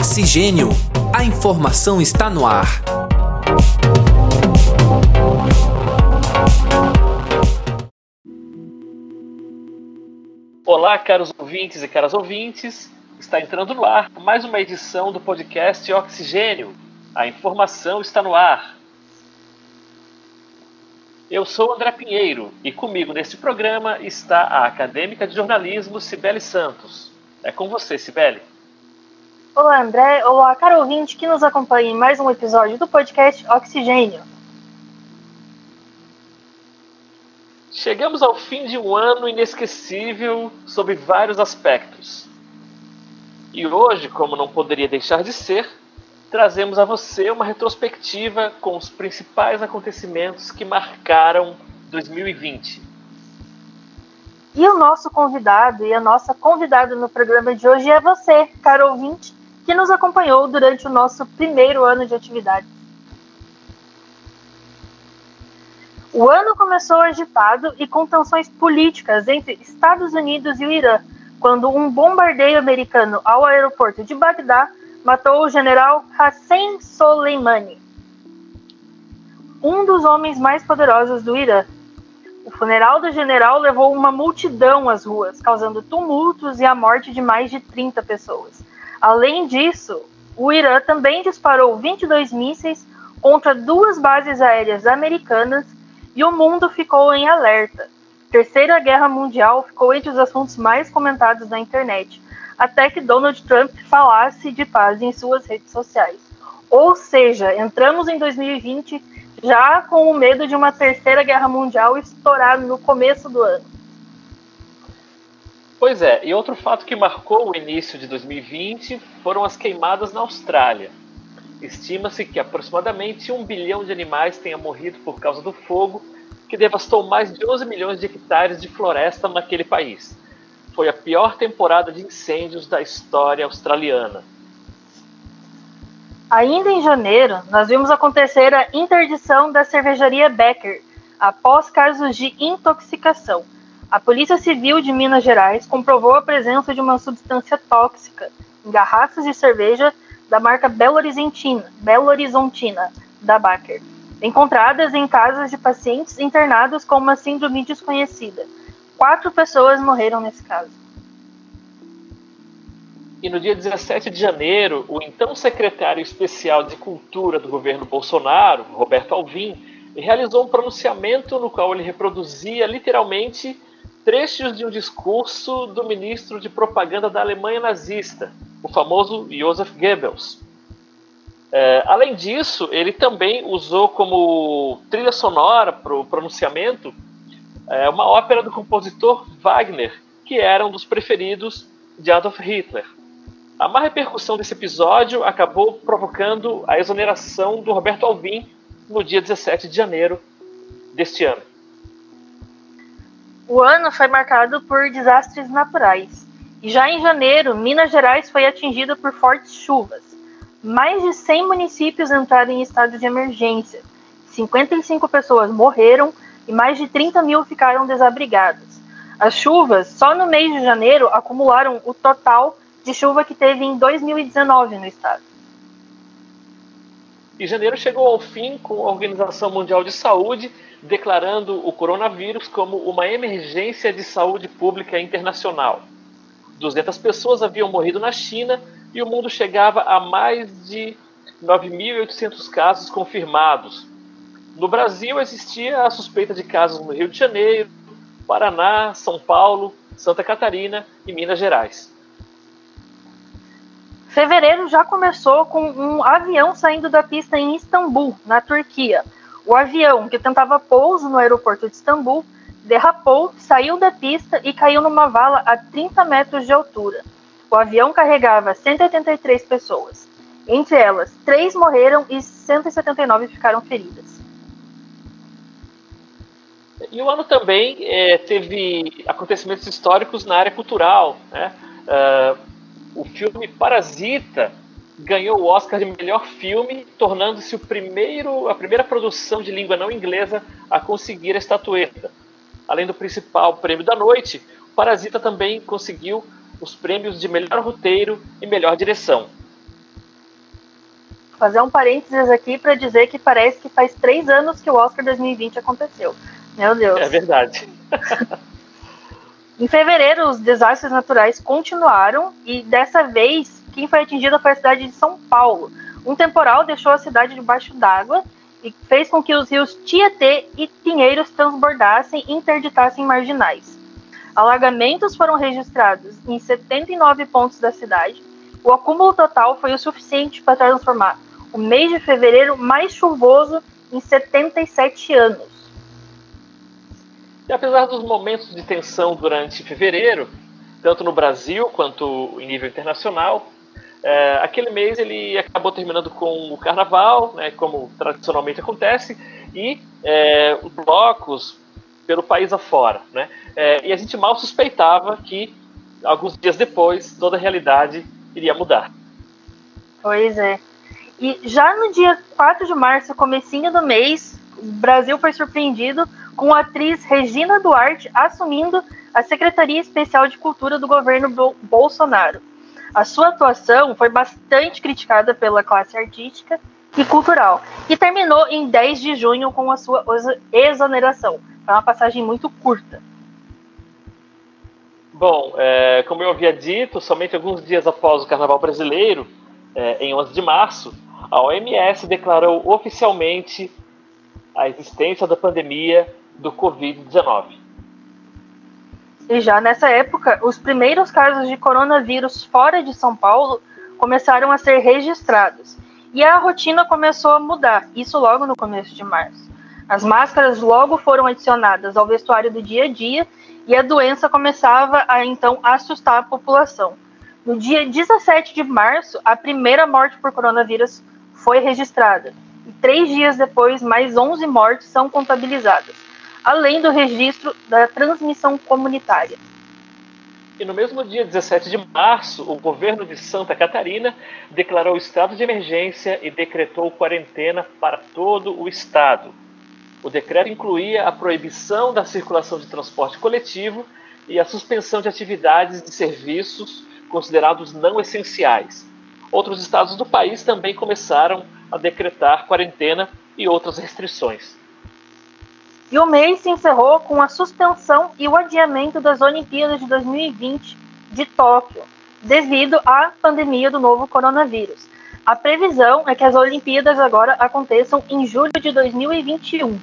Oxigênio. A informação está no ar. Olá, caros ouvintes e caras ouvintes. Está entrando no ar mais uma edição do podcast Oxigênio. A informação está no ar. Eu sou André Pinheiro e comigo neste programa está a acadêmica de jornalismo Cibele Santos. É com você, Cibele. Olá, André. Olá, caro ouvinte que nos acompanha em mais um episódio do podcast Oxigênio. Chegamos ao fim de um ano inesquecível sob vários aspectos. E hoje, como não poderia deixar de ser, trazemos a você uma retrospectiva com os principais acontecimentos que marcaram 2020. E o nosso convidado e a nossa convidada no programa de hoje é você, caro ouvinte, que nos acompanhou durante o nosso primeiro ano de atividade. O ano começou agitado e com tensões políticas entre Estados Unidos e o Irã, quando um bombardeio americano ao aeroporto de Bagdá matou o general Hossein Soleimani, um dos homens mais poderosos do Irã. O funeral do general levou uma multidão às ruas, causando tumultos e a morte de mais de 30 pessoas. Além disso, o Irã também disparou 22 mísseis contra duas bases aéreas americanas e o mundo ficou em alerta. Terceira Guerra Mundial ficou entre os assuntos mais comentados na internet, até que Donald Trump falasse de paz em suas redes sociais. Ou seja, entramos em 2020 já com o medo de uma terceira guerra mundial estourar no começo do ano. Pois é, e outro fato que marcou o início de 2020 foram as queimadas na Austrália. Estima-se que aproximadamente um bilhão de animais tenha morrido por causa do fogo, que devastou mais de 11 milhões de hectares de floresta naquele país. Foi a pior temporada de incêndios da história australiana. Ainda em janeiro, nós vimos acontecer a interdição da cervejaria Becker, após casos de intoxicação a Polícia Civil de Minas Gerais comprovou a presença de uma substância tóxica em garrafas de cerveja da marca Belo Horizontina, Belo Horizontina da Baker, encontradas em casas de pacientes internados com uma síndrome desconhecida. Quatro pessoas morreram nesse caso. E no dia 17 de janeiro, o então secretário especial de Cultura do governo Bolsonaro, Roberto Alvim, realizou um pronunciamento no qual ele reproduzia literalmente trechos de um discurso do ministro de propaganda da Alemanha nazista, o famoso Joseph Goebbels. É, além disso, ele também usou como trilha sonora para o pronunciamento é, uma ópera do compositor Wagner, que era um dos preferidos de Adolf Hitler. A má repercussão desse episódio acabou provocando a exoneração do Roberto Alvim no dia 17 de janeiro deste ano. O ano foi marcado por desastres naturais. E já em janeiro, Minas Gerais foi atingida por fortes chuvas. Mais de 100 municípios entraram em estado de emergência. 55 pessoas morreram e mais de 30 mil ficaram desabrigadas. As chuvas, só no mês de janeiro, acumularam o total de chuva que teve em 2019 no estado. E janeiro chegou ao fim com a Organização Mundial de Saúde declarando o coronavírus como uma emergência de saúde pública internacional. 200 pessoas haviam morrido na China e o mundo chegava a mais de 9.800 casos confirmados. No Brasil existia a suspeita de casos no Rio de Janeiro, Paraná, São Paulo, Santa Catarina e Minas Gerais. Fevereiro já começou com um avião saindo da pista em Istambul, na Turquia, o avião, que tentava pouso no aeroporto de Istambul, derrapou, saiu da pista e caiu numa vala a 30 metros de altura. O avião carregava 183 pessoas. Entre elas, três morreram e 179 ficaram feridas. E o ano também é, teve acontecimentos históricos na área cultural. Né? Uh, o filme Parasita ganhou o Oscar de melhor filme, tornando-se o primeiro, a primeira produção de língua não inglesa a conseguir a estatueta. Além do principal prêmio da noite, o Parasita também conseguiu os prêmios de melhor roteiro e melhor direção. fazer um parênteses aqui para dizer que parece que faz três anos que o Oscar 2020 aconteceu. Meu Deus. É verdade. em fevereiro, os desastres naturais continuaram e dessa vez quem foi atingido foi a cidade de São Paulo. Um temporal deixou a cidade debaixo d'água e fez com que os rios Tietê e Pinheiros transbordassem e interditassem marginais. Alagamentos foram registrados em 79 pontos da cidade. O acúmulo total foi o suficiente para transformar o mês de fevereiro mais chuvoso em 77 anos. E apesar dos momentos de tensão durante fevereiro, tanto no Brasil quanto em nível internacional, é, aquele mês ele acabou terminando com o carnaval, né, como tradicionalmente acontece, e é, os blocos pelo país afora. Né? É, e a gente mal suspeitava que, alguns dias depois, toda a realidade iria mudar. Pois é. E já no dia 4 de março, comecinho do mês, o Brasil foi surpreendido com a atriz Regina Duarte assumindo a Secretaria Especial de Cultura do governo Bolsonaro. A sua atuação foi bastante criticada pela classe artística e cultural e terminou em 10 de junho com a sua exoneração. Foi uma passagem muito curta. Bom, é, como eu havia dito, somente alguns dias após o Carnaval Brasileiro, é, em 11 de março, a OMS declarou oficialmente a existência da pandemia do Covid-19. E já nessa época, os primeiros casos de coronavírus fora de São Paulo começaram a ser registrados. E a rotina começou a mudar, isso logo no começo de março. As máscaras logo foram adicionadas ao vestuário do dia a dia e a doença começava a então assustar a população. No dia 17 de março, a primeira morte por coronavírus foi registrada. E três dias depois, mais 11 mortes são contabilizadas além do registro da transmissão comunitária. E no mesmo dia 17 de março, o governo de Santa Catarina declarou estado de emergência e decretou quarentena para todo o estado. O decreto incluía a proibição da circulação de transporte coletivo e a suspensão de atividades de serviços considerados não essenciais. Outros estados do país também começaram a decretar quarentena e outras restrições. E o mês se encerrou com a suspensão e o adiamento das Olimpíadas de 2020 de Tóquio, devido à pandemia do novo coronavírus. A previsão é que as Olimpíadas agora aconteçam em julho de 2021.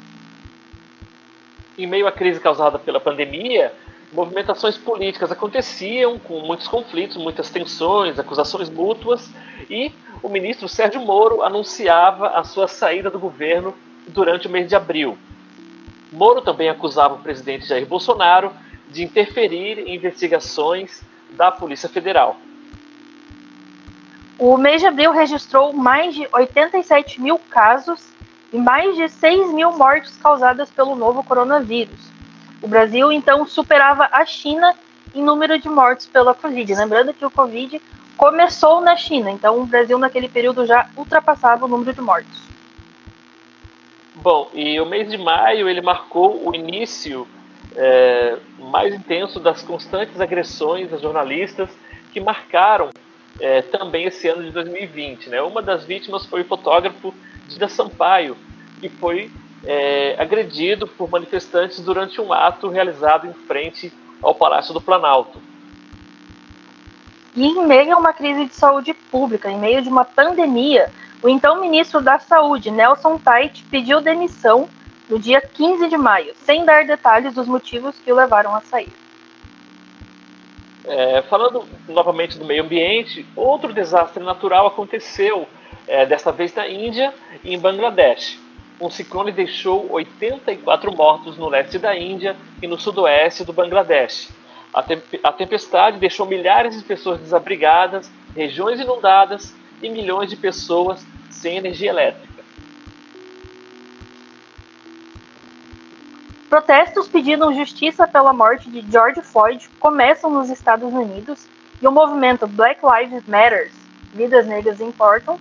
Em meio à crise causada pela pandemia, movimentações políticas aconteciam com muitos conflitos, muitas tensões, acusações mútuas, e o ministro Sérgio Moro anunciava a sua saída do governo durante o mês de abril. Moro também acusava o presidente Jair Bolsonaro de interferir em investigações da Polícia Federal. O mês de abril registrou mais de 87 mil casos e mais de 6 mil mortes causadas pelo novo coronavírus. O Brasil, então, superava a China em número de mortes pela Covid. Lembrando que o Covid começou na China, então o Brasil, naquele período, já ultrapassava o número de mortes. Bom, e o mês de maio ele marcou o início é, mais intenso das constantes agressões a jornalistas que marcaram é, também esse ano de 2020. Né? Uma das vítimas foi o fotógrafo Dida Sampaio, que foi é, agredido por manifestantes durante um ato realizado em frente ao Palácio do Planalto. E em meio a uma crise de saúde pública, em meio de uma pandemia, o então ministro da Saúde, Nelson Tait, pediu demissão no dia 15 de maio, sem dar detalhes dos motivos que o levaram a sair. É, falando novamente do meio ambiente, outro desastre natural aconteceu, é, desta vez na Índia e em Bangladesh. Um ciclone deixou 84 mortos no leste da Índia e no sudoeste do Bangladesh. A, te a tempestade deixou milhares de pessoas desabrigadas, regiões inundadas e milhões de pessoas sem energia elétrica. Protestos pedindo justiça pela morte de George Floyd começam nos Estados Unidos e o movimento Black Lives Matter, Vidas Negras Importam,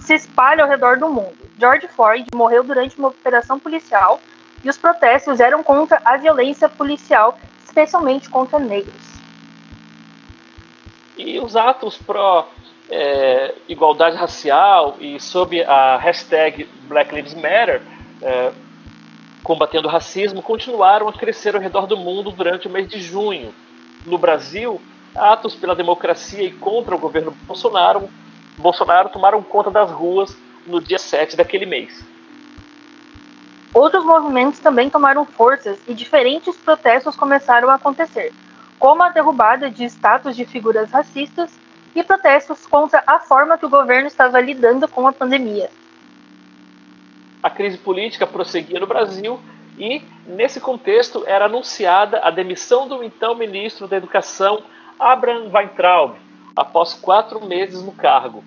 se espalha ao redor do mundo. George Floyd morreu durante uma operação policial e os protestos eram contra a violência policial, especialmente contra negros. E os atos pró é, igualdade racial e sob a hashtag Black Lives Matter, é, combatendo o racismo, continuaram a crescer ao redor do mundo durante o mês de junho. No Brasil, atos pela democracia e contra o governo Bolsonaro, Bolsonaro tomaram conta das ruas no dia 7 daquele mês. Outros movimentos também tomaram forças e diferentes protestos começaram a acontecer, como a derrubada de estátuas de figuras racistas e protestos contra a forma que o governo estava lidando com a pandemia. A crise política prosseguia no Brasil e, nesse contexto, era anunciada a demissão do então ministro da Educação, Abraham Weintraub, após quatro meses no cargo.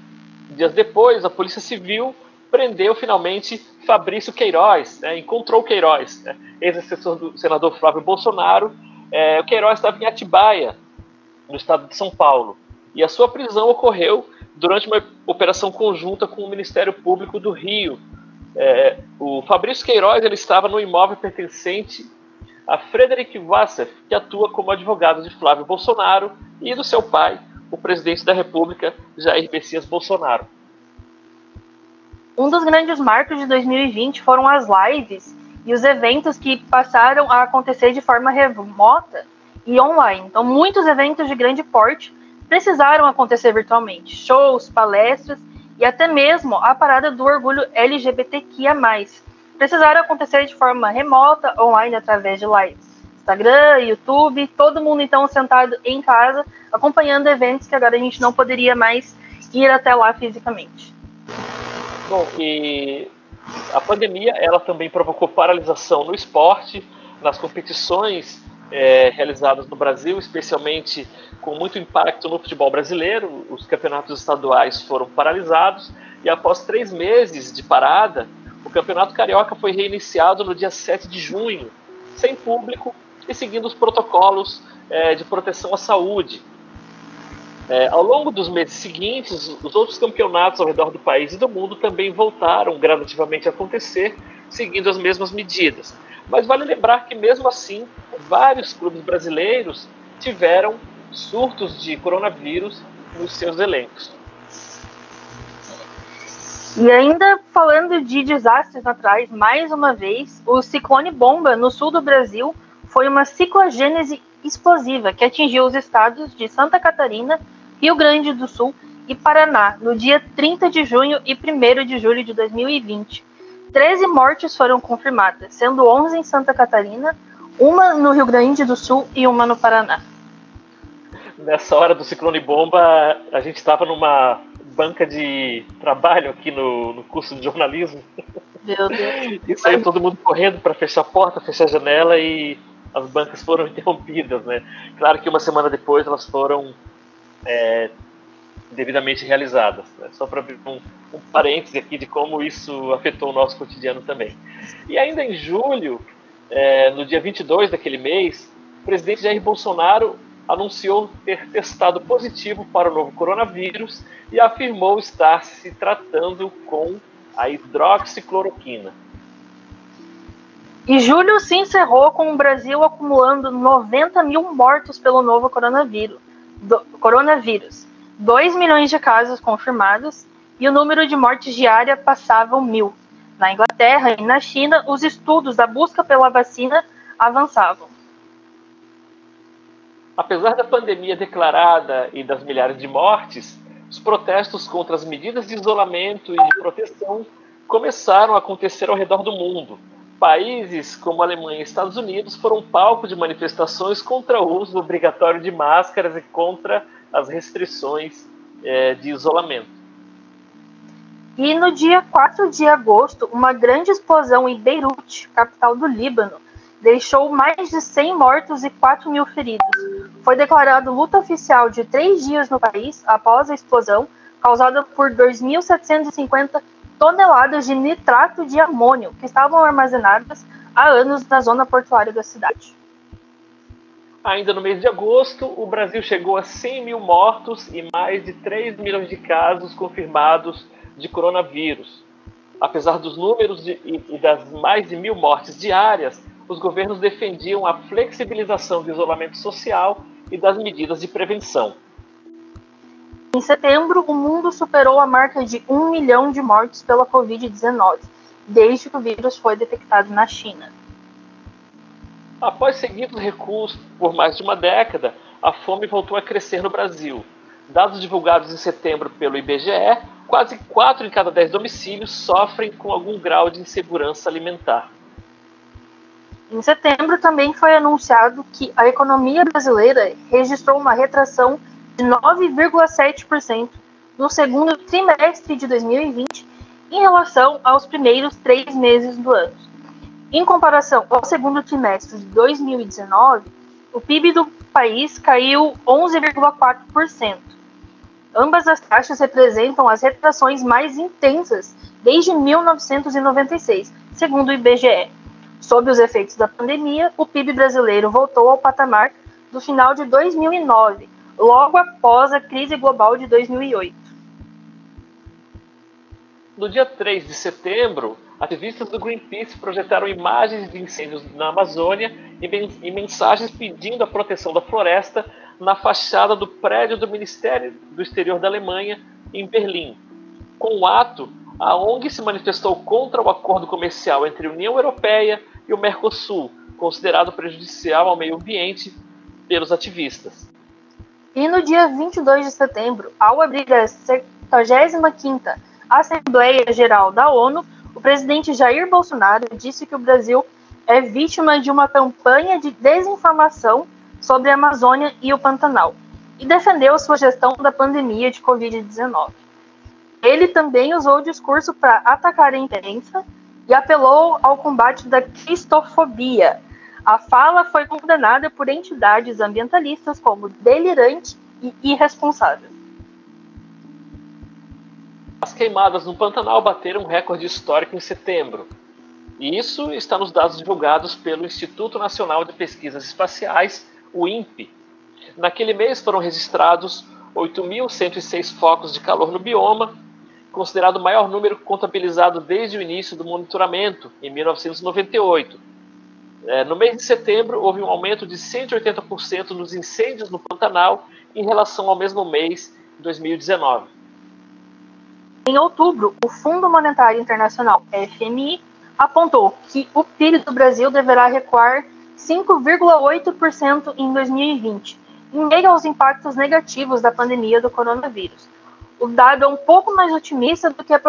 Dias depois, a Polícia Civil prendeu finalmente Fabrício Queiroz, né, encontrou Queiroz, né, ex-assessor do senador Flávio Bolsonaro. É, o Queiroz estava em Atibaia, no estado de São Paulo, e a sua prisão ocorreu durante uma operação conjunta com o Ministério Público do Rio. É, o Fabrício Queiroz ele estava no imóvel pertencente a Frederic Wassef, que atua como advogado de Flávio Bolsonaro, e do seu pai, o presidente da República, Jair Messias Bolsonaro. Um dos grandes marcos de 2020 foram as lives e os eventos que passaram a acontecer de forma remota e online. Então, muitos eventos de grande porte precisaram acontecer virtualmente. Shows, palestras e até mesmo a parada do orgulho LGBTQIA+. Precisaram acontecer de forma remota, online, através de lives. Instagram, YouTube, todo mundo então sentado em casa, acompanhando eventos que agora a gente não poderia mais ir até lá fisicamente. Bom, e a pandemia ela também provocou paralisação no esporte, nas competições é, realizadas no Brasil, especialmente com muito impacto no futebol brasileiro. Os campeonatos estaduais foram paralisados e após três meses de parada, o Campeonato Carioca foi reiniciado no dia 7 de junho, sem público e seguindo os protocolos é, de proteção à saúde. É, ao longo dos meses seguintes, os outros campeonatos ao redor do país e do mundo também voltaram gradativamente a acontecer, seguindo as mesmas medidas. Mas vale lembrar que, mesmo assim, vários clubes brasileiros tiveram surtos de coronavírus nos seus elencos. E ainda falando de desastres naturais, mais uma vez, o ciclone Bomba, no sul do Brasil, foi uma ciclogênese explosiva que atingiu os estados de Santa Catarina, Rio Grande do Sul e Paraná, no dia 30 de junho e 1 de julho de 2020. 13 mortes foram confirmadas, sendo 11 em Santa Catarina, uma no Rio Grande do Sul e uma no Paraná. Nessa hora do ciclone bomba, a gente estava numa banca de trabalho aqui no, no curso de jornalismo. Meu Deus. e saiu todo mundo correndo para fechar a porta, fechar a janela e as bancas foram interrompidas, né? Claro que uma semana depois elas foram é, devidamente realizadas. Né? Só para abrir um, um parêntese aqui de como isso afetou o nosso cotidiano também. E ainda em julho, é, no dia 22 daquele mês, o presidente Jair Bolsonaro anunciou ter testado positivo para o novo coronavírus e afirmou estar se tratando com a hidroxicloroquina. E julho se encerrou com o Brasil acumulando 90 mil mortos pelo novo coronavírus do coronavírus, 2 milhões de casos confirmados e o número de mortes diária passavam mil. Na Inglaterra e na China, os estudos da busca pela vacina avançavam. Apesar da pandemia declarada e das milhares de mortes, os protestos contra as medidas de isolamento e de proteção começaram a acontecer ao redor do mundo, Países como Alemanha e Estados Unidos foram palco de manifestações contra o uso obrigatório de máscaras e contra as restrições é, de isolamento. E no dia 4 de agosto, uma grande explosão em Beirute, capital do Líbano, deixou mais de 100 mortos e 4 mil feridos. Foi declarado luta oficial de três dias no país após a explosão, causada por 2.750 toneladas de nitrato de amônio que estavam armazenadas há anos na zona portuária da cidade. Ainda no mês de agosto, o Brasil chegou a 100 mil mortos e mais de 3 milhões de casos confirmados de coronavírus. Apesar dos números de, e das mais de mil mortes diárias, os governos defendiam a flexibilização do isolamento social e das medidas de prevenção. Em setembro, o mundo superou a marca de 1 milhão de mortes pela Covid-19, desde que o vírus foi detectado na China. Após seguidos recuos por mais de uma década, a fome voltou a crescer no Brasil. Dados divulgados em setembro pelo IBGE, quase 4 em cada 10 domicílios sofrem com algum grau de insegurança alimentar. Em setembro também foi anunciado que a economia brasileira registrou uma retração de 9,7% no segundo trimestre de 2020 em relação aos primeiros três meses do ano. Em comparação ao segundo trimestre de 2019, o PIB do país caiu 11,4%. Ambas as taxas representam as retrações mais intensas desde 1996, segundo o IBGE. Sob os efeitos da pandemia, o PIB brasileiro voltou ao patamar do final de 2009, logo após a crise global de 2008. No dia 3 de setembro, ativistas do Greenpeace projetaram imagens de incêndios na Amazônia e mensagens pedindo a proteção da floresta na fachada do prédio do Ministério do Exterior da Alemanha, em Berlim. Com o ato, a ONG se manifestou contra o acordo comercial entre a União Europeia e o Mercosul, considerado prejudicial ao meio ambiente pelos ativistas. E no dia 22 de setembro, ao abrir a 75ª Assembleia Geral da ONU, o presidente Jair Bolsonaro disse que o Brasil é vítima de uma campanha de desinformação sobre a Amazônia e o Pantanal e defendeu sua gestão da pandemia de Covid-19. Ele também usou o discurso para atacar a imprensa e apelou ao combate da cristofobia. A fala foi condenada por entidades ambientalistas como delirante e irresponsável. As queimadas no Pantanal bateram um recorde histórico em setembro. E isso está nos dados divulgados pelo Instituto Nacional de Pesquisas Espaciais, o INPE. Naquele mês foram registrados 8.106 focos de calor no bioma, considerado o maior número contabilizado desde o início do monitoramento, em 1998. É, no mês de setembro, houve um aumento de 180% nos incêndios no Pantanal em relação ao mesmo mês de 2019. Em outubro, o Fundo Monetário Internacional, FMI, apontou que o PIB do Brasil deverá recuar 5,8% em 2020, em meio aos impactos negativos da pandemia do coronavírus o dado é um pouco mais otimista do que a,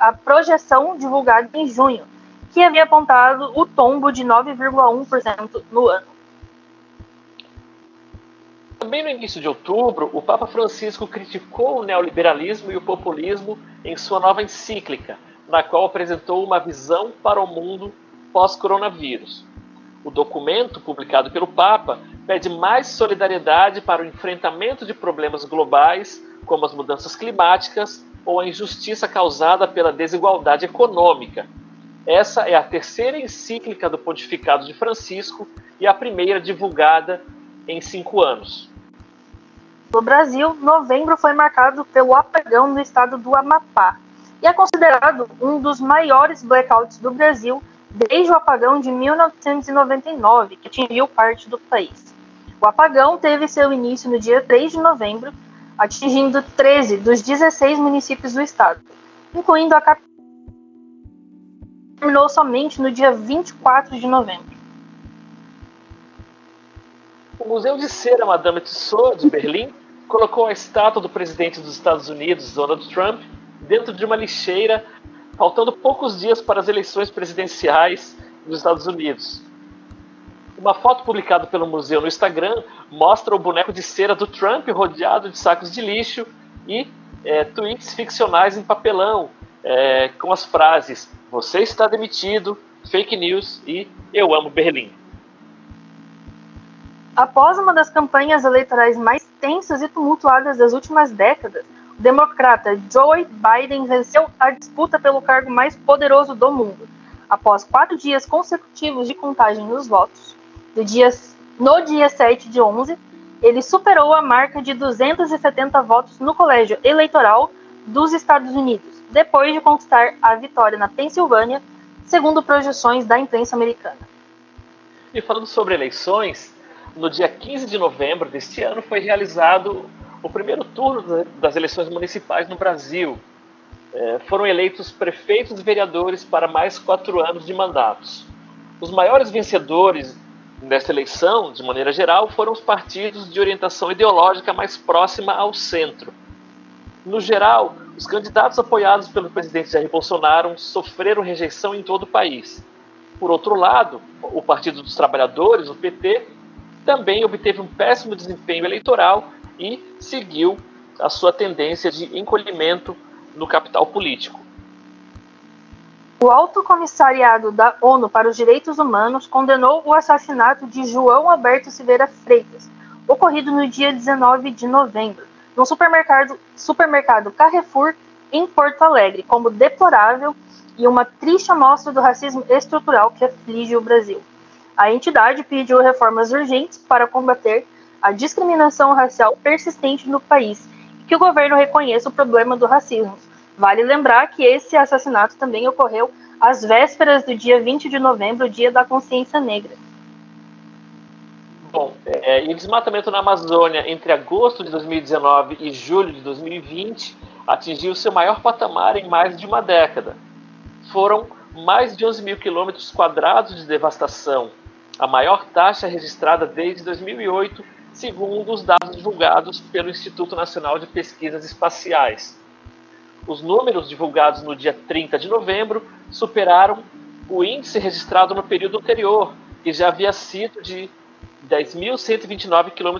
a projeção divulgada em junho, que havia apontado o tombo de 9,1% no ano. Também no início de outubro, o Papa Francisco criticou o neoliberalismo e o populismo em sua nova encíclica, na qual apresentou uma visão para o mundo pós-coronavírus. O documento, publicado pelo Papa, pede mais solidariedade para o enfrentamento de problemas globais como as mudanças climáticas ou a injustiça causada pela desigualdade econômica. Essa é a terceira encíclica do Pontificado de Francisco e a primeira divulgada em cinco anos. No Brasil, novembro foi marcado pelo apagão no estado do Amapá e é considerado um dos maiores blackouts do Brasil desde o apagão de 1999, que atingiu parte do país. O apagão teve seu início no dia 3 de novembro atingindo 13 dos 16 municípios do estado, incluindo a capital. Terminou somente no dia 24 de novembro. O Museu de Cera Madame Tussauds, de Berlim, colocou a estátua do presidente dos Estados Unidos, Donald Trump, dentro de uma lixeira, faltando poucos dias para as eleições presidenciais dos Estados Unidos. Uma foto publicada pelo museu no Instagram mostra o boneco de cera do Trump rodeado de sacos de lixo e é, tweets ficcionais em papelão é, com as frases: Você está demitido, fake news e Eu amo Berlim. Após uma das campanhas eleitorais mais tensas e tumultuadas das últimas décadas, o democrata Joe Biden venceu a disputa pelo cargo mais poderoso do mundo. Após quatro dias consecutivos de contagem dos votos, do dia, no dia 7 de 11, ele superou a marca de 270 votos no colégio eleitoral dos Estados Unidos, depois de conquistar a vitória na Pensilvânia, segundo projeções da imprensa americana. E falando sobre eleições, no dia 15 de novembro deste ano foi realizado o primeiro turno das eleições municipais no Brasil. É, foram eleitos prefeitos e vereadores para mais quatro anos de mandatos. Os maiores vencedores dessa eleição, de maneira geral, foram os partidos de orientação ideológica mais próxima ao centro. No geral, os candidatos apoiados pelo presidente Jair Bolsonaro sofreram rejeição em todo o país. Por outro lado, o Partido dos Trabalhadores, o PT, também obteve um péssimo desempenho eleitoral e seguiu a sua tendência de encolhimento no capital político. O Alto Comissariado da ONU para os Direitos Humanos condenou o assassinato de João Alberto Silveira Freitas, ocorrido no dia 19 de novembro, no supermercado, supermercado Carrefour, em Porto Alegre, como deplorável e uma triste amostra do racismo estrutural que aflige o Brasil. A entidade pediu reformas urgentes para combater a discriminação racial persistente no país e que o governo reconheça o problema do racismo. Vale lembrar que esse assassinato também ocorreu às vésperas do dia 20 de novembro, dia da consciência negra. Bom, é, e o desmatamento na Amazônia entre agosto de 2019 e julho de 2020 atingiu seu maior patamar em mais de uma década. Foram mais de 11 mil quilômetros quadrados de devastação, a maior taxa registrada desde 2008, segundo os dados divulgados pelo Instituto Nacional de Pesquisas Espaciais. Os números divulgados no dia 30 de novembro superaram o índice registrado no período anterior, que já havia sido de 10.129 km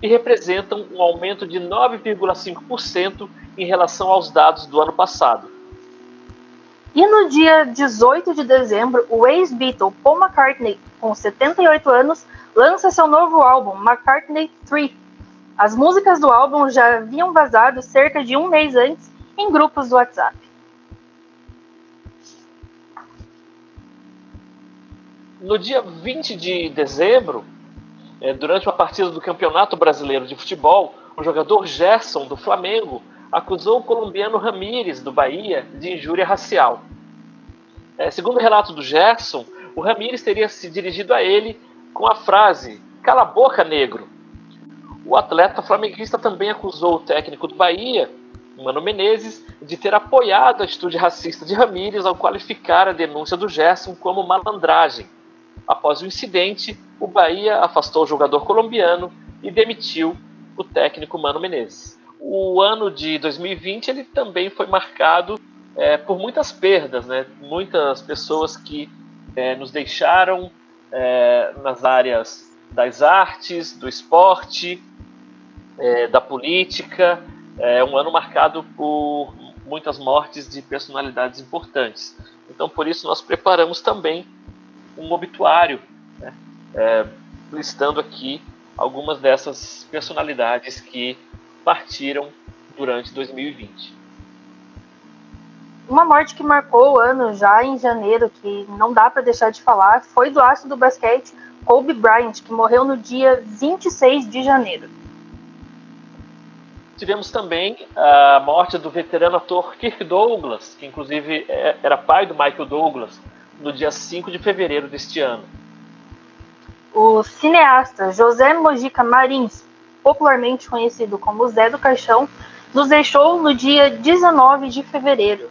e representam um aumento de 9,5% em relação aos dados do ano passado. E no dia 18 de dezembro, o ex-Beatle Paul McCartney, com 78 anos, lança seu novo álbum, McCartney 3. As músicas do álbum já haviam vazado cerca de um mês antes em grupos do WhatsApp. No dia 20 de dezembro, eh, durante uma partida do Campeonato Brasileiro de Futebol, o jogador Gerson, do Flamengo, acusou o colombiano Ramírez, do Bahia, de injúria racial. É, segundo o relato do Gerson, o Ramírez teria se dirigido a ele com a frase: Cala a boca, negro. O atleta flamenguista também acusou o técnico do Bahia, Mano Menezes, de ter apoiado a atitude racista de Ramírez ao qualificar a denúncia do Gerson como malandragem. Após o incidente, o Bahia afastou o jogador colombiano e demitiu o técnico Mano Menezes o ano de 2020 ele também foi marcado é, por muitas perdas, né? Muitas pessoas que é, nos deixaram é, nas áreas das artes, do esporte, é, da política. É um ano marcado por muitas mortes de personalidades importantes. Então, por isso, nós preparamos também um obituário, né? é, listando aqui algumas dessas personalidades que partiram durante 2020. Uma morte que marcou o ano já em janeiro, que não dá para deixar de falar, foi do astro do basquete Kobe Bryant, que morreu no dia 26 de janeiro. Tivemos também a morte do veterano ator Kirk Douglas, que inclusive é, era pai do Michael Douglas, no dia 5 de fevereiro deste ano. O cineasta José Mojica Marins popularmente conhecido como Zé do Caixão, nos deixou no dia 19 de fevereiro.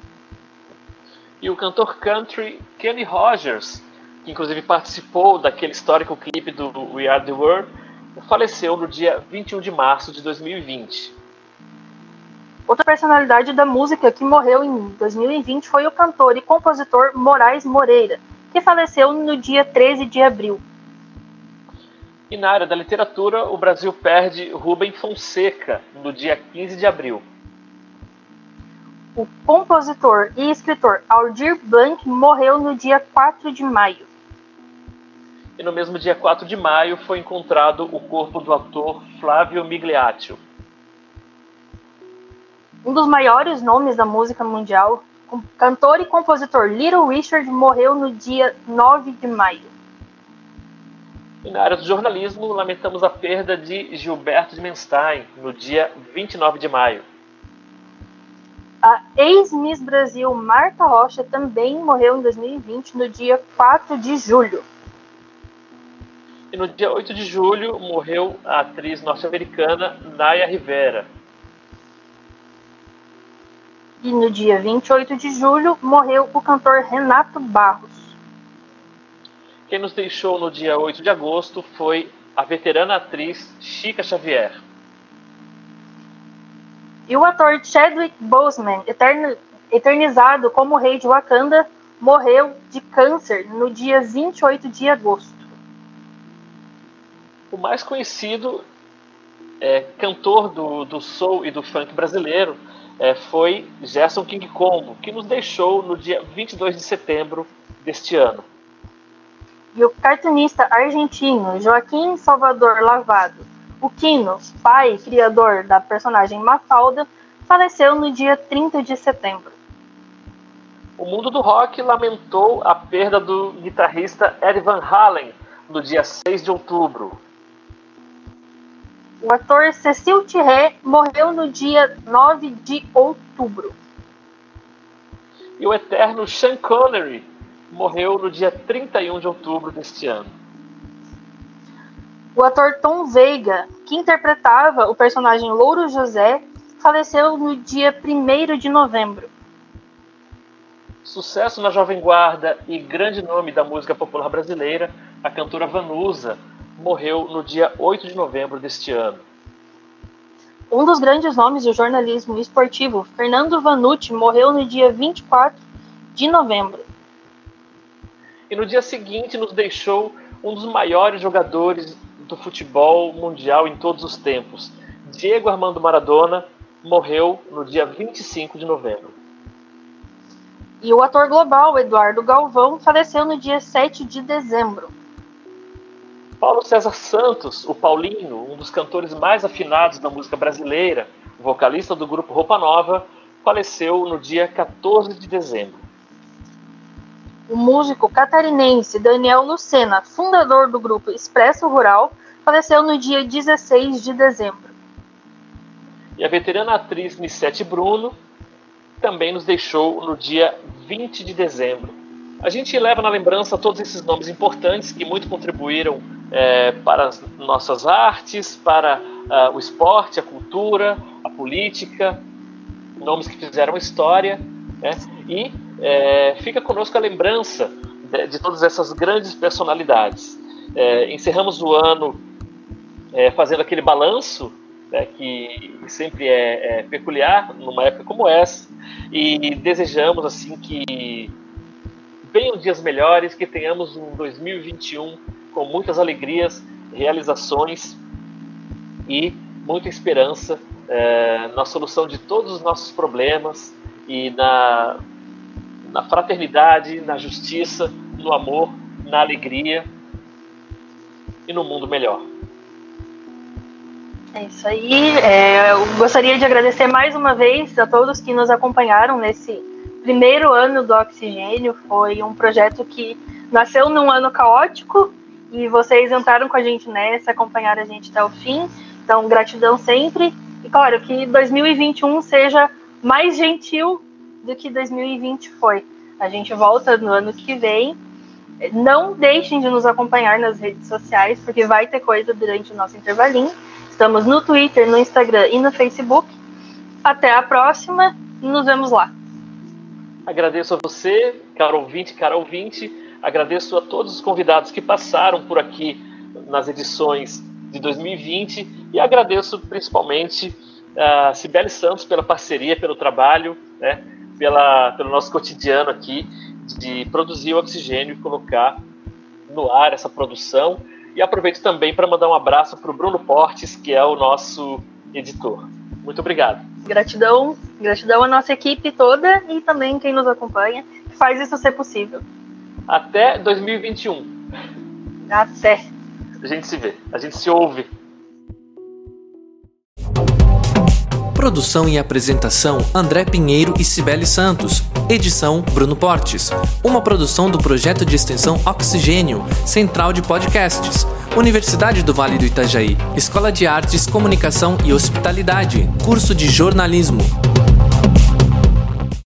E o cantor country Kenny Rogers, que inclusive participou daquele histórico clipe do We Are the World, faleceu no dia 21 de março de 2020. Outra personalidade da música que morreu em 2020 foi o cantor e compositor Moraes Moreira, que faleceu no dia 13 de abril. E na área da literatura, o Brasil perde Rubem Fonseca no dia 15 de abril. O compositor e escritor Aldir Blanc morreu no dia 4 de maio. E no mesmo dia 4 de maio foi encontrado o corpo do ator Flávio Migliaccio. Um dos maiores nomes da música mundial, o cantor e compositor Little Richard morreu no dia 9 de maio. E na área do jornalismo, lamentamos a perda de Gilberto de Menstein no dia 29 de maio. A ex-Miss Brasil Marta Rocha também morreu em 2020, no dia 4 de julho. E no dia 8 de julho morreu a atriz norte-americana Naya Rivera. E no dia 28 de julho morreu o cantor Renato Barros. Quem nos deixou no dia 8 de agosto foi a veterana atriz Chica Xavier. E o ator Chadwick Boseman, eternizado como rei de Wakanda, morreu de câncer no dia 28 de agosto. O mais conhecido é, cantor do, do soul e do funk brasileiro é, foi Gerson King Kong, que nos deixou no dia 22 de setembro deste ano. E o cartunista argentino Joaquim Salvador Lavado, o Quino, pai e criador da personagem Mafalda, faleceu no dia 30 de setembro. O mundo do rock lamentou a perda do guitarrista Ed Van Halen no dia 6 de outubro. O ator Cecil Thierry morreu no dia 9 de outubro. E o eterno Sean Connery morreu no dia 31 de outubro deste ano. O ator Tom Veiga, que interpretava o personagem Louro José, faleceu no dia 1 de novembro. Sucesso na Jovem Guarda e grande nome da música popular brasileira, a cantora Vanusa morreu no dia 8 de novembro deste ano. Um dos grandes nomes do jornalismo esportivo, Fernando Vanucci, morreu no dia 24 de novembro. E no dia seguinte nos deixou um dos maiores jogadores do futebol mundial em todos os tempos. Diego Armando Maradona morreu no dia 25 de novembro. E o ator global Eduardo Galvão faleceu no dia 7 de dezembro. Paulo César Santos, o Paulinho, um dos cantores mais afinados da música brasileira, vocalista do grupo Roupa Nova, faleceu no dia 14 de dezembro. O músico catarinense Daniel Lucena, fundador do grupo Expresso Rural, faleceu no dia 16 de dezembro. E a veterana atriz Nissete Bruno também nos deixou no dia 20 de dezembro. A gente leva na lembrança todos esses nomes importantes que muito contribuíram é, para as nossas artes, para uh, o esporte, a cultura, a política, nomes que fizeram história. Né? E é, fica conosco a lembrança de, de, todas essas grandes personalidades. É, encerramos o ano é, fazendo aquele balanço né, que sempre é, é, peculiar numa época como essa e desejamos assim que venham dias melhores, que tenhamos um 2021 com muitas alegrias, realizações e muita esperança é, na solução de todos os nossos problemas e na, na fraternidade, na justiça, no amor, na alegria e no mundo melhor. É isso aí. É, eu gostaria de agradecer mais uma vez a todos que nos acompanharam nesse primeiro ano do Oxigênio. Foi um projeto que nasceu num ano caótico e vocês entraram com a gente nessa, acompanharam a gente até o fim. Então, gratidão sempre. E claro, que 2021 seja mais gentil do que 2020 foi. A gente volta no ano que vem. Não deixem de nos acompanhar nas redes sociais, porque vai ter coisa durante o nosso intervalinho. Estamos no Twitter, no Instagram e no Facebook. Até a próxima nos vemos lá. Agradeço a você, caro ouvinte, cara ouvinte. Agradeço a todos os convidados que passaram por aqui nas edições de 2020 e agradeço principalmente a Cibele Santos pela parceria, pelo trabalho, né, pela, pelo nosso cotidiano aqui de produzir o oxigênio e colocar no ar essa produção. E aproveito também para mandar um abraço para o Bruno Portes, que é o nosso editor. Muito obrigado. Gratidão, gratidão à nossa equipe toda e também quem nos acompanha, que faz isso ser possível. Até 2021. Até. A gente se vê, a gente se ouve. Produção e apresentação André Pinheiro e Cibele Santos. Edição Bruno Portes. Uma produção do projeto de extensão Oxigênio, Central de Podcasts. Universidade do Vale do Itajaí, Escola de Artes, Comunicação e Hospitalidade, curso de jornalismo.